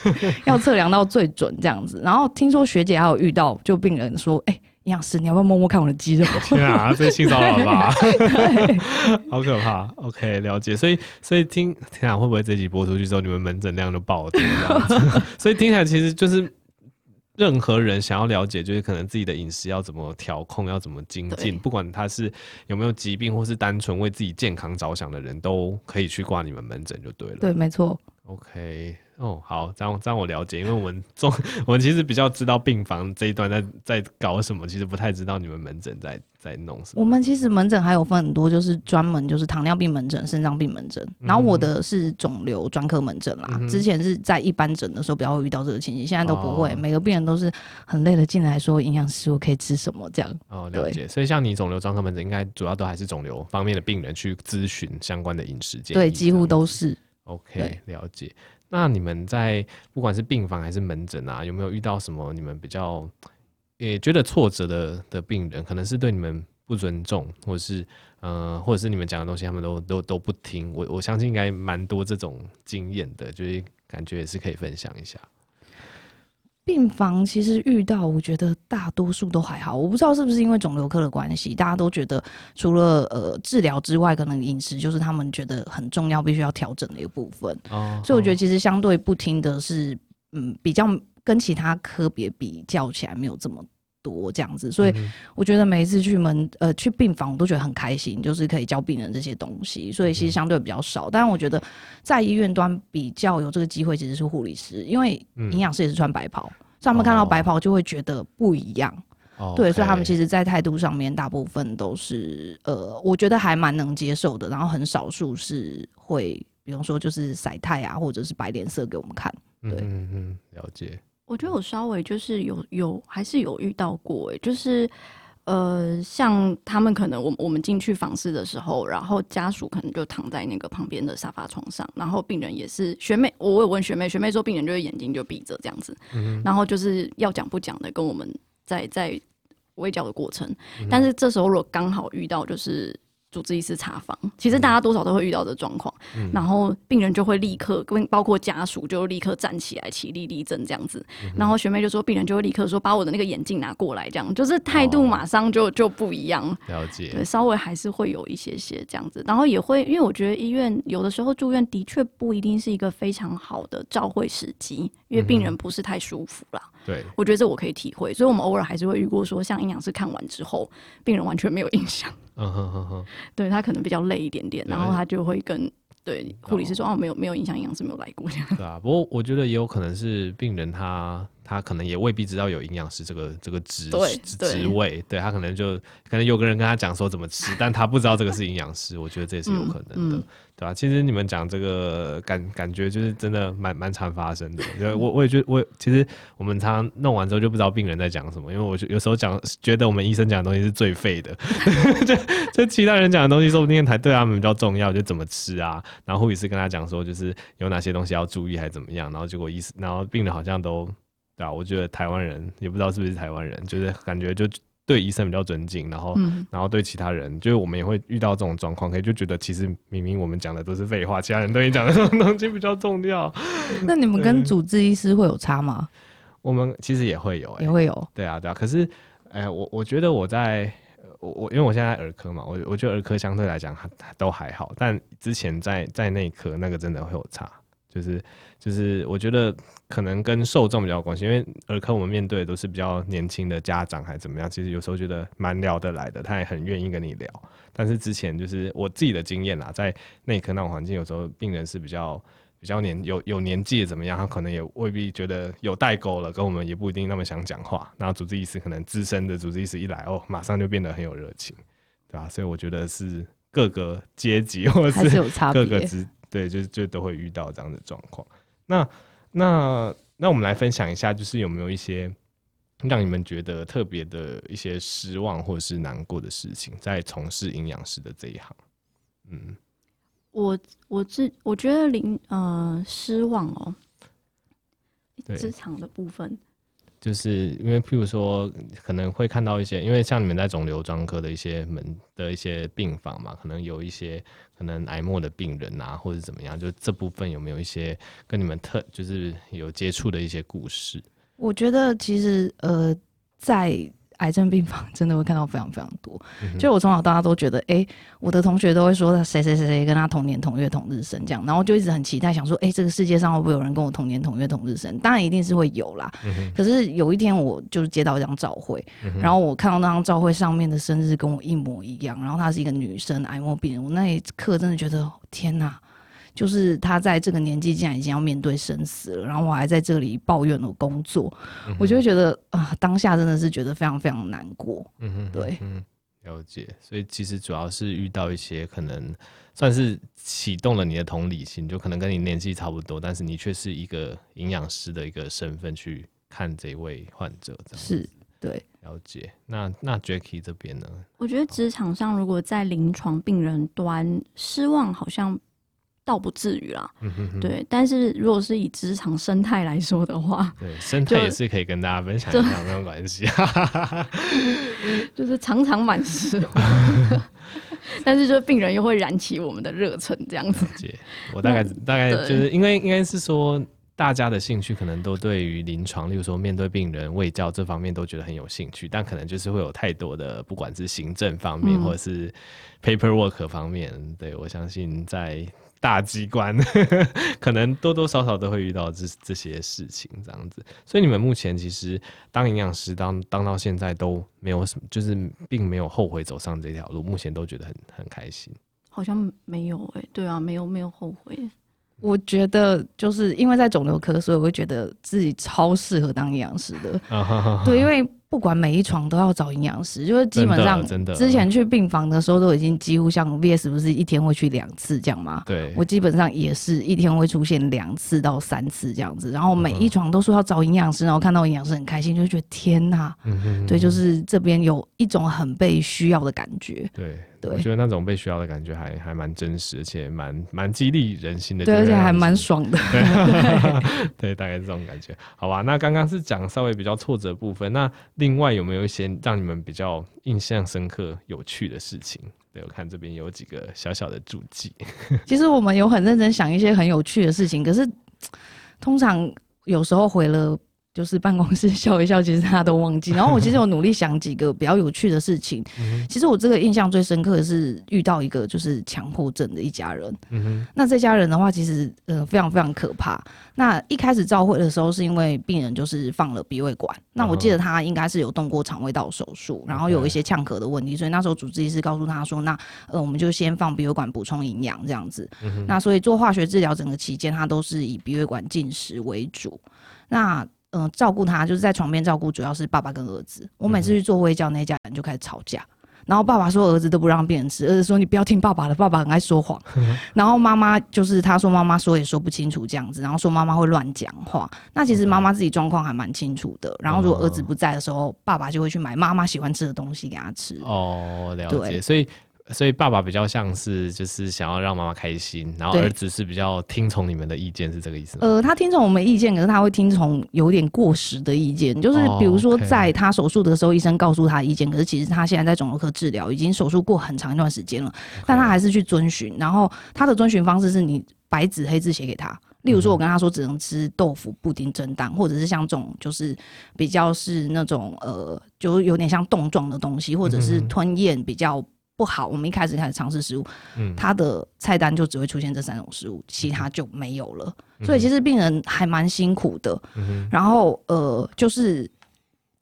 S2: [LAUGHS] 要测量到最准这样子，然后听说学姐还有遇到，就病人说：“哎、欸，营养师，你要不要摸摸看我的肌肉？”
S1: 天啊，这性骚扰吧？[LAUGHS] 好可怕。OK，了解。所以，所以听天啊，会不会这集播出去之后，你们门诊量就爆了？[LAUGHS] 所以听起来其实就是任何人想要了解，就是可能自己的饮食要怎么调控，要怎么精进，不管他是有没有疾病，或是单纯为自己健康着想的人，都可以去挂你们门诊就对了。
S2: 对，没错。
S1: OK。哦，好，这样这样我了解，因为我们中我们其实比较知道病房这一段在在搞什么，其实不太知道你们门诊在在弄什么。
S2: 我们其实门诊还有分很多，就是专门就是糖尿病门诊、肾脏病门诊，然后我的是肿瘤专科门诊啦。嗯、之前是在一般诊的时候比较会遇到这个情形，现在都不会，哦、每个病人都是很累了进来说营养师我可以吃什么这样。
S1: 哦，了解。所以像你肿瘤专科门诊，应该主要都还是肿瘤方面的病人去咨询相关的饮食建议。
S2: 对，几乎都是。
S1: OK，了解。那你们在不管是病房还是门诊啊，有没有遇到什么你们比较也觉得挫折的的病人？可能是对你们不尊重，或者是嗯，或者是你们讲的东西他们都都都不听。我我相信应该蛮多这种经验的，就是感觉也是可以分享一下。
S2: 病房其实遇到，我觉得大多数都还好。我不知道是不是因为肿瘤科的关系，大家都觉得除了呃治疗之外，可能饮食就是他们觉得很重要，必须要调整的一个部分。哦，所以我觉得其实相对不听的是嗯比较跟其他科别比较起来没有这么多这样子，所以我觉得每一次去门呃去病房，我都觉得很开心，就是可以教病人这些东西，所以其实相对比较少。但是我觉得在医院端比较有这个机会，其实是护理师，因为营养师也是穿白袍，所以他们看到白袍就会觉得不一样。哦、对，所以他们其实，在态度上面，大部分都是呃，我觉得还蛮能接受的。然后很少数是会，比方说就是晒太啊，或者是摆脸色给我们看。对，嗯
S1: 嗯，了解。
S3: 我觉得我稍微就是有有还是有遇到过，哎，就是呃，像他们可能我我们进去访视的时候，然后家属可能就躺在那个旁边的沙发床上，然后病人也是学妹，我有问学妹，学妹说病人就是眼睛就闭着这样子，嗯，然后就是要讲不讲的跟我们在在微教的过程，但是这时候如果刚好遇到就是。主治医师查房，其实大家多少都会遇到这状况，嗯，然后病人就会立刻跟包括家属就立刻站起来起立立正这样子，嗯，然后学妹就说病人就会立刻说把我的那个眼镜拿过来，这样就是态度马上就，哦，就不一样。
S1: 了解，
S3: 对，稍微还是会有一些些这样子，然后也会因为我觉得医院有的时候住院的确不一定是一个非常好的照会时机，因为病人不是太舒服啦。
S1: 对，嗯，
S3: 我觉得这我可以体会，所以我们偶尔还是会遇过说像营养师看完之后，病人完全没有印象。嗯哼哼哼，[LAUGHS] 对，他可能比较累一点点，然后他就会跟对护理师说哦，没有没有影响，营养师没有来过这样。
S1: 对啊，不过我觉得也有可能是病人他。他可能也未必知道有营养师这个这个职职位，对，他可能就可能有个人跟他讲说怎么吃，但他不知道这个是营养师，我觉得这也是有可能的，嗯嗯、对吧？其实你们讲这个感感觉就是真的蛮蛮常发生的，就我我也觉得我其实我们常常弄完之后就不知道病人在讲什么，因为我就有时候讲觉得我们医生讲的东西是最废的，[LAUGHS] 就就其他人讲的东西说不定才对他们比较重要，就怎么吃啊，然后护理师跟他讲说就是有哪些东西要注意还是怎么样，然后结果医生然后病人好像都。对啊，我觉得台湾人也不知道是不是台湾人，就是感觉就对医生比较尊敬，然后、嗯、然后对其他人，就是我们也会遇到这种状况，可以就觉得其实明明我们讲的都是废话，其他人对你讲的这种东西比较重要。[LAUGHS]
S2: 那你们跟主治医师会有差吗？
S1: 我们其实也会有、欸，
S2: 也会有。
S1: 对啊，对啊。可是，哎、欸，我我觉得我在我我因为我现在在儿科嘛，我我觉得儿科相对来讲还都还好，但之前在在内科那个真的会有差。就是就是，我觉得可能跟受众比较有关系，因为儿科我们面对的都是比较年轻的家长，还怎么样？其实有时候觉得蛮聊得来的，他也很愿意跟你聊。但是之前就是我自己的经验啦，在内科那种环境，有时候病人是比较比较年有有年纪的怎么样，他可能也未必觉得有代沟了，跟我们也不一定那么想讲话。然后主治医师可能资深的主治医师一来哦，马上就变得很有热情，对吧？所以我觉得是各个阶级 [LAUGHS] 或者是各个职。对，就就都会遇到这样的状况。那那那我们来分享一下，就是有没有一些让你们觉得特别的一些失望或者是难过的事情，在从事营养师的这一行？嗯，
S3: 我我自我觉得零呃失望哦，职场的部分。
S1: 就是因为，譬如说，可能会看到一些，因为像你们在肿瘤专科的一些门的一些病房嘛，可能有一些可能癌末的病人啊，或者怎么样，就这部分有没有一些跟你们特就是有接触的一些故事？
S2: 我觉得其实呃，在。癌症病房真的会看到非常非常多，嗯、就我从小到大都觉得，哎、欸，我的同学都会说谁谁谁谁跟他同年同月同日生这样，然后就一直很期待，想说，哎、欸，这个世界上会不会有人跟我同年同月同日生？当然一定是会有啦。嗯、可是有一天我就是接到一张照会、嗯，然后我看到那张照会上面的生日跟我一模一样，然后她是一个女生癌末病人，我那一刻真的觉得天哪！就是他在这个年纪竟然已经要面对生死了，然后我还在这里抱怨我工作，嗯、我就会觉得啊、呃，当下真的是觉得非常非常难过。嗯哼，对，
S1: 嗯，了解。所以其实主要是遇到一些可能算是启动了你的同理心，就可能跟你年纪差不多，但是你却是一个营养师的一个身份去看这位患者，这样
S2: 是对，
S1: 了解。那那 Jackie 这边呢？
S3: 我觉得职场上如果在临床病人端失望，好像。倒不至于啦，嗯哼哼，对。但是如果是以职场生态来说的话，
S1: 对，生态也是可以跟大家分享一下，没有关系。[LAUGHS]
S3: 就是常常满失望，[LAUGHS] 但是就病人又会燃起我们的热忱，这样子。
S1: 我大概大概就是因为应该是说，大家的兴趣可能都对于临床，例如说面对病人卫教这方面都觉得很有兴趣，但可能就是会有太多的不管是行政方面，嗯、或者是 paperwork 方面，对，我相信在。大机关，[LAUGHS] 可能多多少少都会遇到这这些事情，这样子。所以你们目前其实当营养师当当到现在都没有什么，就是并没有后悔走上这条路，目前都觉得很很开心。
S3: 好像没有哎、欸，对啊，没有没有后悔。
S2: 我觉得就是因为在肿瘤科，所以我会觉得自己超适合当营养师的。对，因为不管每一床都要找营养师，就是基本上之前去病房的时候都已经几乎像 VS 不是一天会去两次这样吗？对，我基本上也是一天会出现两次到三次这样子，然后每一床都说要找营养师，然后看到营养师很开心，就觉得天哪，对，就是这边有一种很被需要的感觉。对。对，
S1: 我觉得那种被需要的感觉还还蛮真实，而且蛮蛮激励人心的。
S2: 对，而且还蛮爽的。[LAUGHS] [LAUGHS]
S1: 对，大概是这种感觉。好吧，那刚刚是讲稍微比较挫折的部分，那另外有没有一些让你们比较印象深刻、有趣的事情？对，我看这边有几个小小的注记。
S2: 其实我们有很认真想一些很有趣的事情，可是通常有时候回了。就是办公室 [LAUGHS] 笑一笑，其实他都忘记。然后我其实有努力想几个比较有趣的事情。[LAUGHS] 其实我这个印象最深刻的是遇到一个就是强迫症的一家人。那这家人的话，其实呃非常非常可怕。那一开始照会的时候，是因为病人就是放了鼻胃管。那我记得他应该是有动过肠胃道手术，然后有一些呛咳的问题，所以那时候主治医师告诉他说：“那呃我们就先放鼻胃管补充营养这样子。”那所以做化学治疗整个期间，他都是以鼻胃管进食为主。那嗯、呃，照顾他就是在床边照顾，主要是爸爸跟儿子。我每次去做微教，那家人就开始吵架。然后爸爸说儿子都不让病人吃，儿子说你不要听爸爸的，爸爸很爱说谎。然后妈妈就是他说妈妈说也说不清楚这样子，然后说妈妈会乱讲话。那其实妈妈自己状况还蛮清楚的。然后如果儿子不在的时候，爸爸就会去买妈妈喜欢吃的东西给他吃。
S1: 哦，了解。所以。所以爸爸比较像是就是想要让妈妈开心，然后儿子是比较听从你们的意见，是这个意思吗？
S2: 呃，他听从我们意见，可是他会听从有点过时的意见，就是比如说在他手术的时候，医生告诉他意见，可是其实他现在在肿瘤科治疗，已经手术过很长一段时间了，但他还是去遵循。然后他的遵循方式是你白纸黑字写给他，例如说我跟他说只能吃豆腐、布丁、蒸蛋，或者是像这种就是比较是那种呃，就有点像冻状的东西，或者是吞咽比较。不好，我们一开始开始尝试食物，嗯，他的菜单就只会出现这三种食物，其他就没有了。嗯、所以其实病人还蛮辛苦的。嗯、然后呃，就是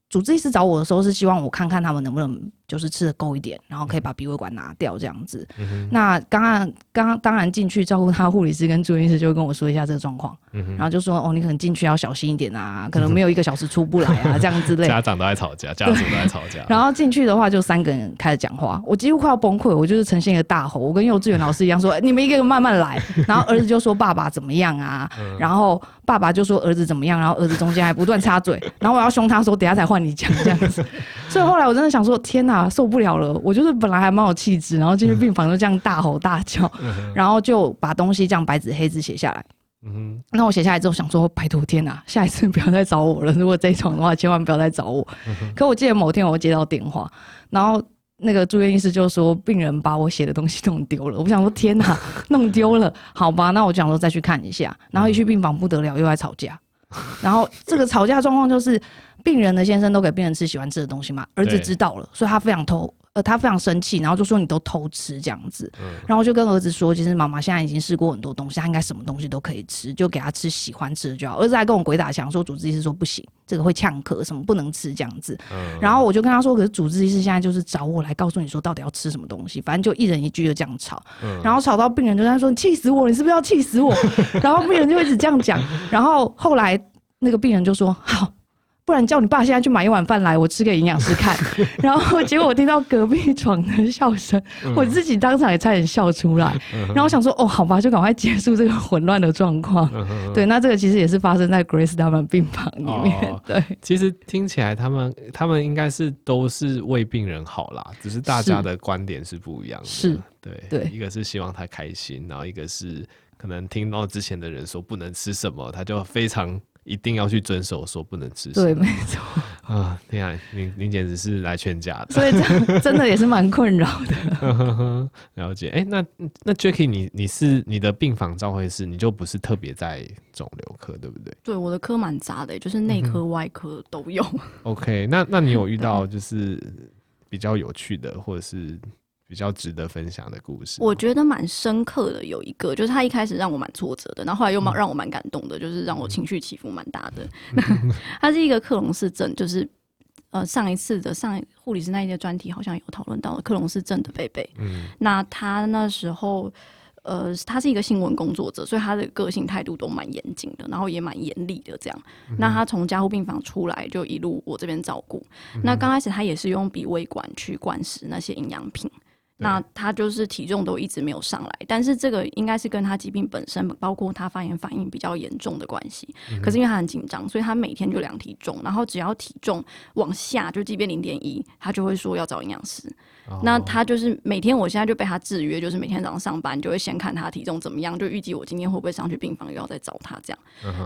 S2: 主治医师找我的时候，是希望我看看他们能不能。就是吃的够一点，然后可以把鼻胃管拿掉这样子。嗯、那刚刚刚刚当然进去照顾他，护理师跟住院医师就会跟我说一下这个状况，嗯、然后就说哦，你可能进去要小心一点啊，可能没有一个小时出不来啊，这样之类。[LAUGHS]
S1: 家长都在吵架，家属都在吵架。[LAUGHS]
S2: 然后进去的话，就三个人开始讲话，我几乎快要崩溃，我就是呈现一个大吼，我跟幼稚园老师一样说，你们一个个慢慢来。然后儿子就说爸爸怎么样啊？嗯、然后爸爸就说儿子怎么样？然后儿子中间还不断插嘴，然后我要凶他说，等下才换你讲这样子。所以后来我真的想说，天哪，受不了了！我就是本来还蛮有气质，然后进去病房就这样大吼大叫，然后就把东西这样白纸黑字写下来。嗯哼。那我写下来之后想说，拜托天哪，下一次不要再找我了。如果这一场的话，千万不要再找我。可我记得某天我接到电话，然后那个住院医师就说，病人把我写的东西弄丢了。我想说，天哪，[LAUGHS] 弄丢了？好吧，那我就想说再去看一下。然后一去病房不得了，又在吵架。然后这个吵架状况就是。病人的先生都给病人吃喜欢吃的东西嘛，儿子知道了，所以他非常偷，呃，他非常生气，然后就说你都偷吃这样子，嗯、然后就跟儿子说，其实妈妈现在已经试过很多东西，他应该什么东西都可以吃，就给他吃喜欢吃的就好。儿子还跟我鬼打墙说，主治医师说不行，这个会呛咳，什么不能吃这样子。嗯、然后我就跟他说，可是主治医师现在就是找我来告诉你说到底要吃什么东西，反正就一人一句就这样吵，嗯、然后吵到病人就在说你气死我，你是不是要气死我？然后病人就一直这样讲，然后后来那个病人就说好。不然叫你爸现在去买一碗饭来，我吃给营养师看。[LAUGHS] 然后结果我听到隔壁床的笑声，我自己当场也差点笑出来。然后我想说，哦，好吧，就赶快结束这个混乱的状况。对，那这个其实也是发生在 Grace 他们病房里面。对，
S1: 其实听起来他们他们应该是都是为病人好啦，只是大家的观点是不一样的。
S2: 是，
S1: 对对，一个是希望他开心，然后一个是可能听到之前的人说不能吃什么，他就非常。一定要去遵守，说不能吃。
S2: 对，没错。
S1: 啊，天啊，您您简直是来劝架的。
S2: 所以这真的也是蛮困扰的。[LAUGHS]
S1: 了解。哎、欸，那那 Jackie，你你是你的病房照会是，你就不是特别在肿瘤科，对不对？
S3: 对，我的科蛮杂的，就是内科、外科都有。[LAUGHS]
S1: OK，那那你有遇到就是比较有趣的，或者是比较值得分享的故事？
S3: 我觉得蛮深刻的，有一个就是他一开始让我蛮挫折的，然后后来又蛮让我蛮感动的，就是让我情绪起伏蛮大的。[LAUGHS] [LAUGHS] 他是一个克隆氏症，就是呃上一次的上护理师那一节专题好像有讨论到了克隆氏症的贝贝。嗯，那他那时候。呃，他是一个新闻工作者，所以他的个性态度都蛮严谨的，然后也蛮严厉的这样。嗯、那他从加护病房出来，就一路我这边照顾。嗯、那刚开始他也是用鼻胃管去灌食那些营养品。那他就是体重都一直没有上来，但是这个应该是跟他疾病本身，包括他发炎反应比较严重的关系。可是因为他很紧张，所以他每天就量体重，然后只要体重往下，就即便零点一，他就会说要找营养师。那他就是每天，我现在就被他制约，就是每天早上上班就会先看他体重怎么样，就预计我今天会不会上去病房，又要再找他这样。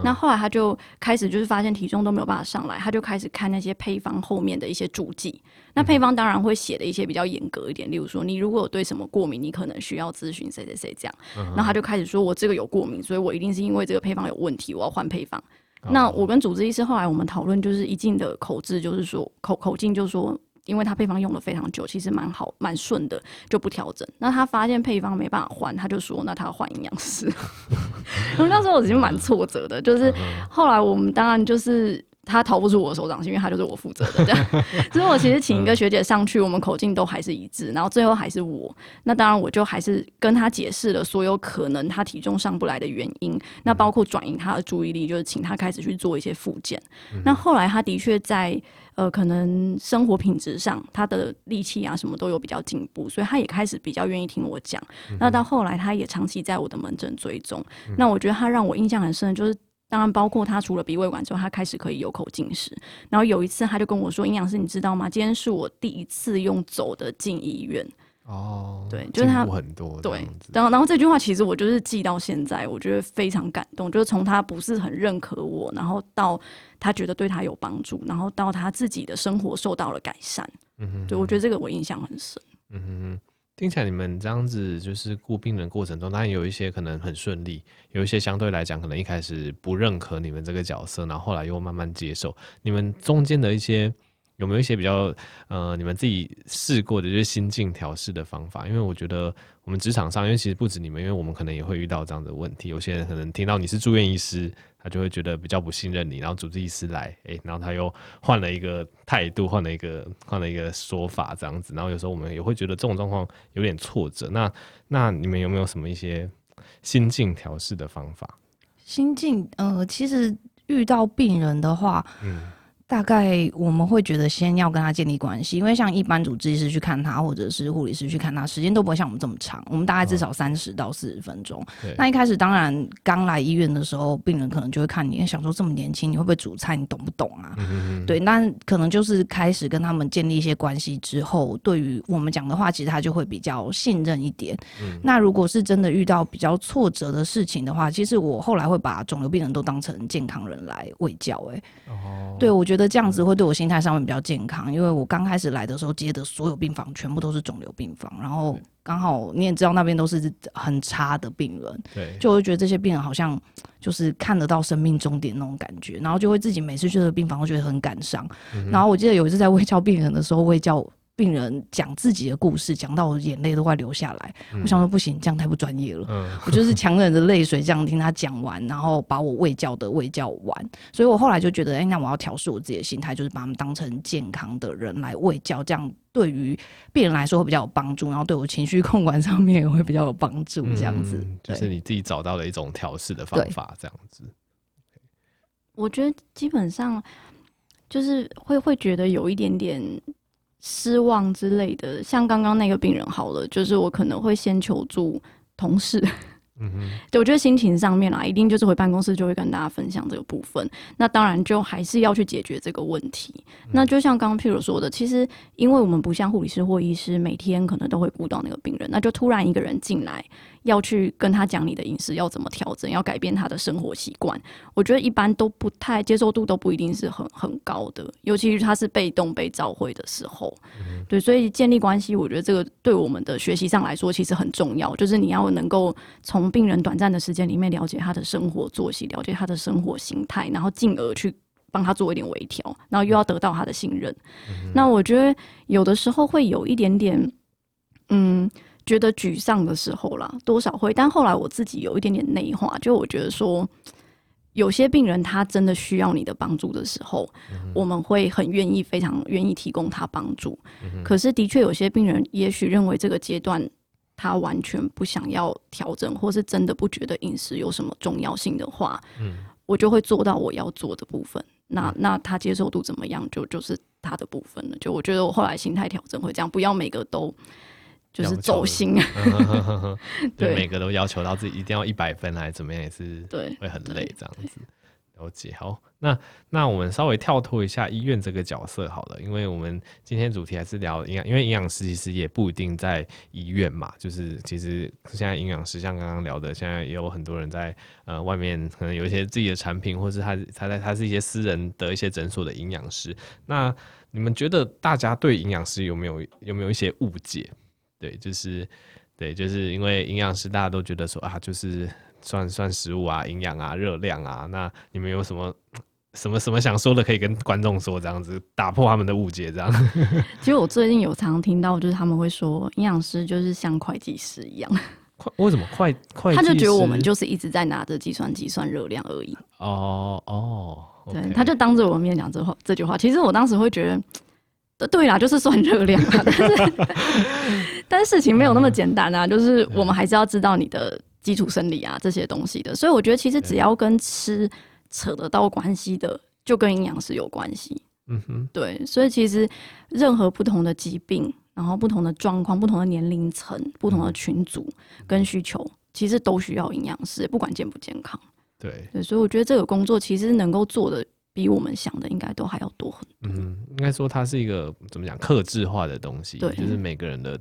S3: 那后来他就开始就是发现体重都没有办法上来，他就开始看那些配方后面的一些注记。那配方当然会写的一些比较严格一点，例如说你如果有对什么过敏，你可能需要咨询谁谁谁这样。那他就开始说，我这个有过敏，所以我一定是因为这个配方有问题，我要换配方。那我跟主治医师后来我们讨论，就是一进的口质，就是说口口径就是说，因为他配方用了非常久，其实蛮好蛮顺的，就不调整。那他发现配方没办法换，他就说那他要换营养师。[LAUGHS] 然后那时候我已经蛮挫折的，就是后来我们当然就是。他逃不出我的手掌心，因为他就是我负责的这样。[LAUGHS] 所以我其实请一个学姐上去，我们口径都还是一致，然后最后还是我。那当然，我就还是跟他解释了所有可能他体重上不来的原因，那包括转移他的注意力，就是请他开始去做一些复健。那后来他的确在呃，可能生活品质上，他的力气啊什么都有比较进步，所以他也开始比较愿意听我讲。那到后来，他也长期在我的门诊追踪。那我觉得他让我印象很深的就是。当然，包括他除了鼻胃管之后，他开始可以有口进食。然后有一次，他就跟我说：“营养师，你知道吗？今天是我第一次用走的进医院。”哦，对，就是他
S1: 很多
S3: 对。然后，然后这句话其实我就是记到现在，我觉得非常感动。就是从他不是很认可我，然后到他觉得对他有帮助，然后到他自己的生活受到了改善。嗯哼，对，我觉得这个我印象很深。嗯
S1: 哼。听起来你们这样子就是顾病人过程中，当然有一些可能很顺利，有一些相对来讲可能一开始不认可你们这个角色，然后后来又慢慢接受。你们中间的一些有没有一些比较呃，你们自己试过的就是心境调试的方法？因为我觉得我们职场上，因为其实不止你们，因为我们可能也会遇到这样的问题。有些人可能听到你是住院医师。他就会觉得比较不信任你，然后主治医师来，诶、欸，然后他又换了一个态度，换了一个换了一个说法，这样子，然后有时候我们也会觉得这种状况有点挫折。那那你们有没有什么一些心境调试的方法？
S2: 心境，呃，其实遇到病人的话，嗯。大概我们会觉得先要跟他建立关系，因为像一般主治医师去看他，或者是护理师去看他，时间都不会像我们这么长。我们大概至少三十到四十分钟。哦、那一开始当然刚来医院的时候，病人可能就会看你，想说这么年轻，你会不会煮菜？你懂不懂啊？对，那可能就是开始跟他们建立一些关系之后，对于我们讲的话，其实他就会比较信任一点。嗯、那如果是真的遇到比较挫折的事情的话，其实我后来会把肿瘤病人都当成健康人来喂教。哎，哦，对，我觉得。这样子会对我心态上面比较健康，因为我刚开始来的时候接的所有病房全部都是肿瘤病房，然后刚好你也知道那边都是很差的病人，对，就会觉得这些病人好像就是看得到生命终点那种感觉，然后就会自己每次去的病房都觉得很感伤。嗯、然后我记得有一次在微教病人的时候，微教。病人讲自己的故事，讲到我眼泪都快流下来。嗯、我想说不行，这样太不专业了。嗯、我就是强忍着泪水这样听他讲完，然后把我喂教的喂教完。所以我后来就觉得，哎、欸，那我要调试我自己的心态，就是把他们当成健康的人来喂教，这样对于病人来说会比较有帮助，然后对我情绪控管上面也会比较有帮助。这样子，
S1: 嗯、就是你自己找到了一种调试的方法，这样子。
S3: 我觉得基本上就是会会觉得有一点点。失望之类的，像刚刚那个病人好了，就是我可能会先求助同事。嗯哼，对，我觉得心情上面啦，一定就是回办公室就会跟大家分享这个部分。那当然就还是要去解决这个问题。嗯、那就像刚刚譬如说的，其实因为我们不像护理师或医师，每天可能都会顾到那个病人，那就突然一个人进来。要去跟他讲你的饮食要怎么调整，要改变他的生活习惯。我觉得一般都不太接受度都不一定是很很高的，尤其是他是被动被召回的时候。嗯、对，所以建立关系，我觉得这个对我们的学习上来说其实很重要。就是你要能够从病人短暂的时间里面了解他的生活作息，了解他的生活形态，然后进而去帮他做一点微调，然后又要得到他的信任。嗯、那我觉得有的时候会有一点点。嗯，觉得沮丧的时候啦，多少会。但后来我自己有一点点内化，就我觉得说，有些病人他真的需要你的帮助的时候，嗯、我们会很愿意、非常愿意提供他帮助。嗯、可是的确有些病人也许认为这个阶段他完全不想要调整，或是真的不觉得饮食有什么重要性的话，嗯、我就会做到我要做的部分。那那他接受度怎么样，就就是他的部分了。就我觉得我后来心态调整会这样，不要每个都就是走心，[LAUGHS]
S1: 对，每个都要求到自己一定要一百分还是怎么样，也是对，会很累这样子。了解，好，那那我们稍微跳脱一下医院这个角色好了，因为我们今天主题还是聊营养，因为营养师其实也不一定在医院嘛，就是其实现在营养师像刚刚聊的，现在也有很多人在呃外面可能有一些自己的产品，或是他他在他是一些私人的一些诊所的营养师。那你们觉得大家对营养师有没有有没有一些误解？对，就是对，就是因为营养师大家都觉得说啊，就是。算算食物啊，营养啊，热量啊，那你们有什么什么什么想说的，可以跟观众说，这样子打破他们的误解，这样。[LAUGHS]
S3: 其实我最近有常听到，就是他们会说营养师就是像会计师一样。[LAUGHS]
S1: 为什么会会计？
S3: 他就觉得我们就是一直在拿着计算机算热量而已。
S1: 哦哦，
S3: 对，okay. 他就当着我面讲这话这句话。其实我当时会觉得，对啦，就是算热量啊，但是但是事情没有那么简单啊，就是我们还是要知道你的。基础生理啊，这些东西的，所以我觉得其实只要跟吃扯得到关系的，就跟营养师有关系。嗯哼，对，所以其实任何不同的疾病，然后不同的状况、不同的年龄层、不同的群组跟需求，其实都需要营养师，不管健不健康。
S1: 对
S3: 对，所以我觉得这个工作其实能够做的比我们想的应该都还要多很多。
S1: 嗯，应该说它是一个怎么讲，克制化的东西，对，就是每个人的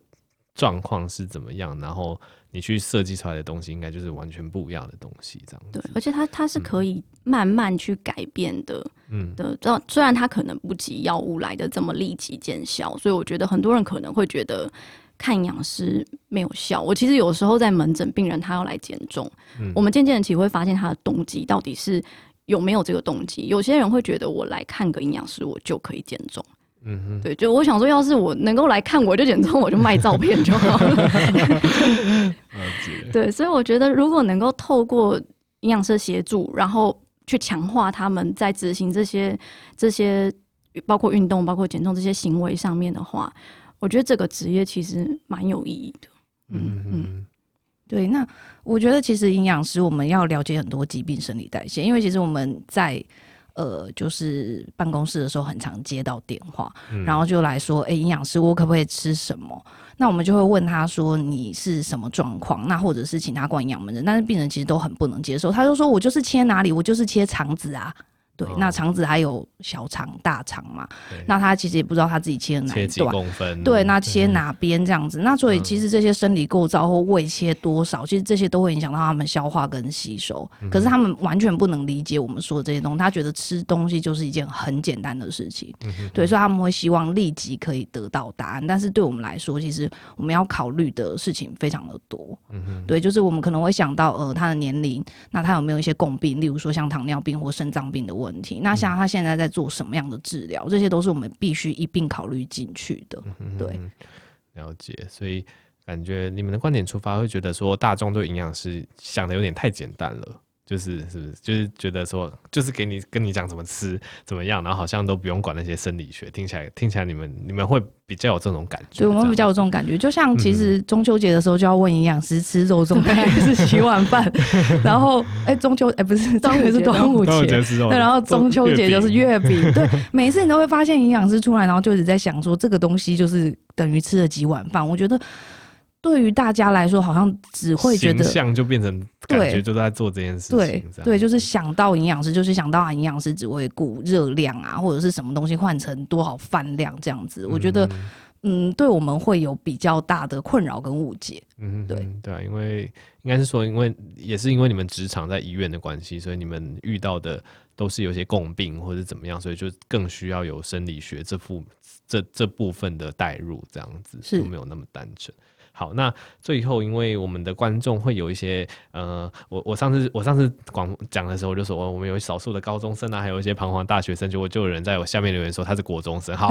S1: 状况是怎么样，然后。你去设计出来的东西，应该就是完全不一样的东西，这样子。
S3: 对，而且它它是可以慢慢去改变的，嗯的。虽然它可能不及药物来的这么立即见效，所以我觉得很多人可能会觉得看营养师没有效。我其实有时候在门诊，病人他要来减重，嗯、我们渐渐的其实会发现他的动机到底是有没有这个动机。有些人会觉得我来看个营养师，我就可以减重。嗯哼，对，就我想说，要是我能够来看，我就减重，我就卖照片就好了。[LAUGHS] [LAUGHS] 对，所以我觉得，如果能够透过营养师协助，然后去强化他们在执行这些这些包括运动、包括减重这些行为上面的话，我觉得这个职业其实蛮有意义的。嗯嗯，
S2: 对。那我觉得，其实营养师我们要了解很多疾病生理代谢，因为其实我们在。呃，就是办公室的时候很常接到电话，嗯、然后就来说，哎、欸，营养师，我可不可以吃什么？那我们就会问他说，你是什么状况？那或者是请他逛营养门诊，但是病人其实都很不能接受，他就说我就是切哪里，我就是切肠子啊。对，那肠子还有小肠、大肠嘛？那他其实也不知道他自己切了哪一段，对，那切哪边这样子？嗯、那所以其实这些生理构造或胃切多少，其实这些都会影响到他们消化跟吸收。嗯、可是他们完全不能理解我们说的这些东西，他觉得吃东西就是一件很简单的事情。嗯、对，所以他们会希望立即可以得到答案。但是对我们来说，其实我们要考虑的事情非常的多。对，就是我们可能会想到，呃，他的年龄，那他有没有一些共病，例如说像糖尿病或肾脏病的问题。那像他现在在做什么样的治疗，这些都是我们必须一并考虑进去的。对，
S1: 了解。所以感觉你们的观点出发，会觉得说大众对营养师想的有点太简单了。就是是不是？就是觉得说，就是给你跟你讲怎么吃怎么样，然后好像都不用管那些生理学。听起来听起来，你们你们会比较有这种感觉。
S2: 对，我们比较有这种感觉。就像其实中秋节的时候，就要问营养师吃肉粽还是洗碗饭。[LAUGHS] 然后哎、欸，中秋哎、欸、不是端午是端午节，[LAUGHS] 对，然后中秋节就是月饼。对，[LAUGHS] 每一次你都会发现营养师出来，然后就一直在想说，这个东西就是等于吃了几碗饭。我觉得。对于大家来说，好像只会觉得
S1: 像就变成感觉就在做这件事情。
S2: 对对，就是想到营养师，就是想到啊，营养师只会顾热量啊，或者是什么东西换成多少饭量这样子。我觉得，嗯，对我们会有比较大的困扰跟误解。嗯，对
S1: 对啊，因为应该是说，因为也是因为你们职场在医院的关系，所以你们遇到的都是有些共病或者怎么样，所以就更需要有生理学这副这这部分的代入，这样子就没有那么单纯。好，那最后因为我们的观众会有一些呃，我我上次我上次广讲的时候我就说，我们有少数的高中生啊，还有一些彷徨大学生，结果就有人在我下面留言说他是国中生。好，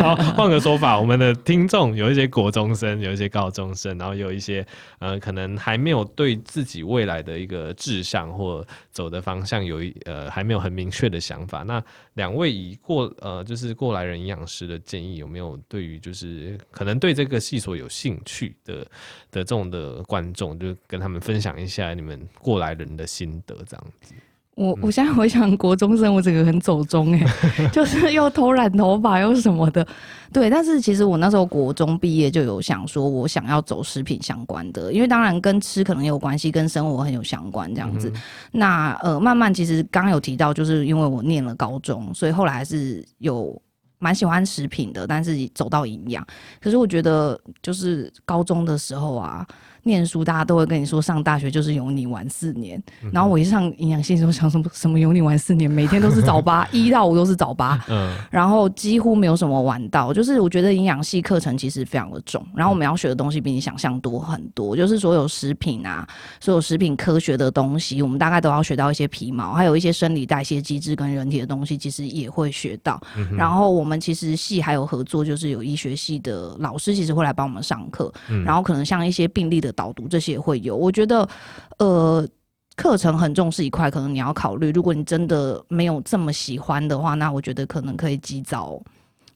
S1: 好，换个说法，我们的听众有一些国中生，有一些高中生，然后有一些呃，可能还没有对自己未来的一个志向或走的方向有一呃还没有很明确的想法。那两位以过呃就是过来人营养师的建议，有没有对于就是可能对这个系所有兴趣的的这种的观众，就跟他们分享一下你们过来人的心得，这样子。
S2: 我我现在回想国中生，我整个很走中哎、欸，[LAUGHS] 就是又偷染头发又什么的，对。但是其实我那时候国中毕业就有想说，我想要走食品相关的，因为当然跟吃可能有关系，跟生活很有相关这样子。嗯、那呃，慢慢其实刚刚有提到，就是因为我念了高中，所以后来还是有蛮喜欢食品的，但是走到营养。可是我觉得就是高中的时候啊。念书，大家都会跟你说，上大学就是有你玩四年。然后我一上营养系的时候，想什么什么有你玩四年，每天都是早八，[LAUGHS] 一到五都是早八，嗯，然后几乎没有什么玩到。就是我觉得营养系课程其实非常的重，然后我们要学的东西比你想象多很多。就是所有食品啊，所有食品科学的东西，我们大概都要学到一些皮毛，还有一些生理代谢机制跟人体的东西，其实也会学到。然后我们其实系还有合作，就是有医学系的老师其实会来帮我们上课，然后可能像一些病例的。导读这些也会有，我觉得，呃，课程很重视一块，可能你要考虑，如果你真的没有这么喜欢的话，那我觉得可能可以及早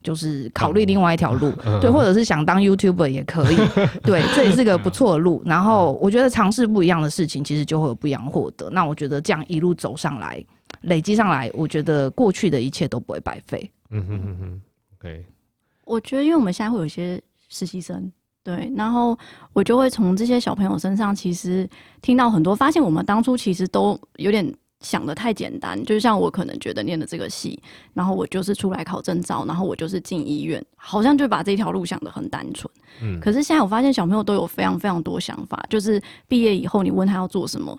S2: 就是考虑另外一条路，嗯、对，或者是想当 YouTuber 也可以，[LAUGHS] 对，这也是个不错的路。然后我觉得尝试不一样的事情，其实就会有不一样获得。那我觉得这样一路走上来，累积上来，我觉得过去的一切都不会白费。嗯哼
S1: 哼哼，OK。
S3: 我觉得，因为我们现在会有一些实习生。对，然后我就会从这些小朋友身上，其实听到很多，发现我们当初其实都有点想的太简单。就像我可能觉得念的这个系，然后我就是出来考证照，然后我就是进医院，好像就把这条路想的很单纯。嗯，可是现在我发现小朋友都有非常非常多想法，就是毕业以后你问他要做什么，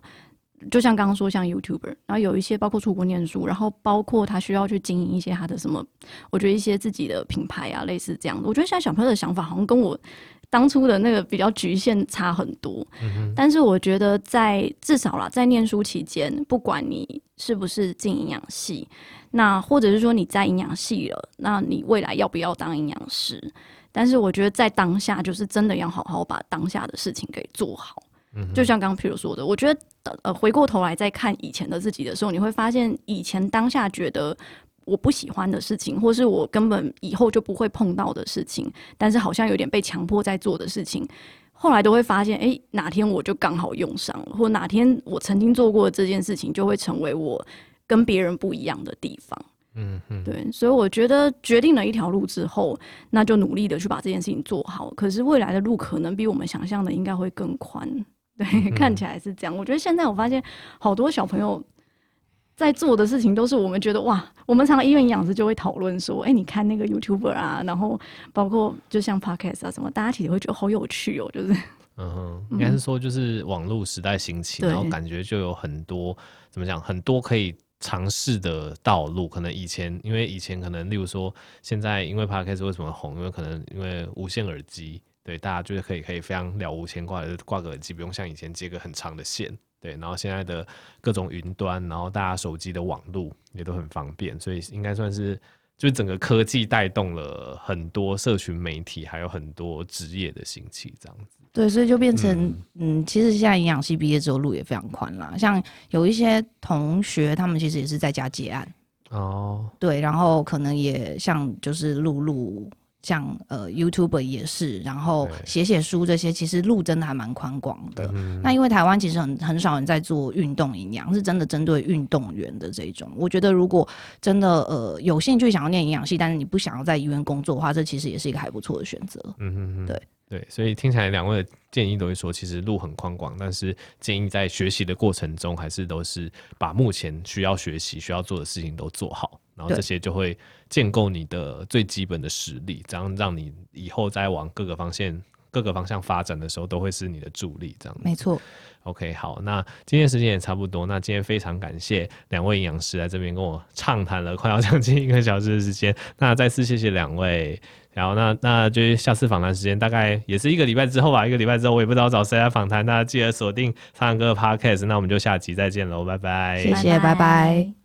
S3: 就像刚刚说像 YouTuber，然后有一些包括出国念书，然后包括他需要去经营一些他的什么，我觉得一些自己的品牌啊，类似这样的。我觉得现在小朋友的想法好像跟我。当初的那个比较局限差很多，嗯、但是我觉得在至少啦，在念书期间，不管你是不是进营养系，那或者是说你在营养系了，那你未来要不要当营养师？但是我觉得在当下，就是真的要好好把当下的事情给做好。嗯、就像刚刚譬如说的，我觉得呃，回过头来再看以前的自己的时候，你会发现以前当下觉得。我不喜欢的事情，或是我根本以后就不会碰到的事情，但是好像有点被强迫在做的事情，后来都会发现，诶，哪天我就刚好用上了，或哪天我曾经做过的这件事情，就会成为我跟别人不一样的地方。嗯嗯，对，所以我觉得决定了一条路之后，那就努力的去把这件事情做好。可是未来的路可能比我们想象的应该会更宽。对，[LAUGHS] 看起来是这样。我觉得现在我发现好多小朋友。在做的事情都是我们觉得哇，我们常常医院营养师就会讨论说，哎、欸，你看那个 YouTuber 啊，然后包括就像 Podcast 啊什么，大家其实会觉得好有趣哦，就是，[LAUGHS]
S1: 嗯哼，应该是说就是网络时代兴起，嗯、然后感觉就有很多怎么讲，很多可以尝试的道路。可能以前因为以前可能例如说，现在因为 Podcast 为什么红？因为可能因为无线耳机，对大家就是可以可以非常了无牵挂的挂个耳机，不用像以前接个很长的线。对，然后现在的各种云端，然后大家手机的网络也都很方便，所以应该算是就整个科技带动了很多社群媒体，还有很多职业的兴起，这样子。
S2: 对，所以就变成嗯，嗯，其实现在营养系毕业之后路也非常宽啦，像有一些同学，他们其实也是在家接案哦，对，然后可能也像就是露露。像呃，YouTuber 也是，然后写写书这些，其实路真的还蛮宽广的。嗯、那因为台湾其实很很少人在做运动营养，是真的针对运动员的这种。我觉得如果真的呃有兴趣想要念营养系，但是你不想要在医院工作的话，这其实也是一个还不错的选择。嗯嗯嗯，对
S1: 对，所以听起来两位的建议都会说，其实路很宽广，但是建议在学习的过程中，还是都是把目前需要学习、需要做的事情都做好。然后这些就会建构你的最基本的实力，这样让你以后再往各个方向、各个方向发展的时候，都会是你的助力。这样
S2: 没错。
S1: OK，好，那今天时间也差不多。那今天非常感谢两位营养师来这边跟我畅谈了快要将近一个小时的时间。那再次谢谢两位，然后那那就是下次访谈时间大概也是一个礼拜之后吧，一个礼拜之后我也不知道找谁来访谈，大家记得锁定苍蓝鸽的 Podcast，那我们就下集再见喽，拜拜，
S2: 谢谢。拜拜。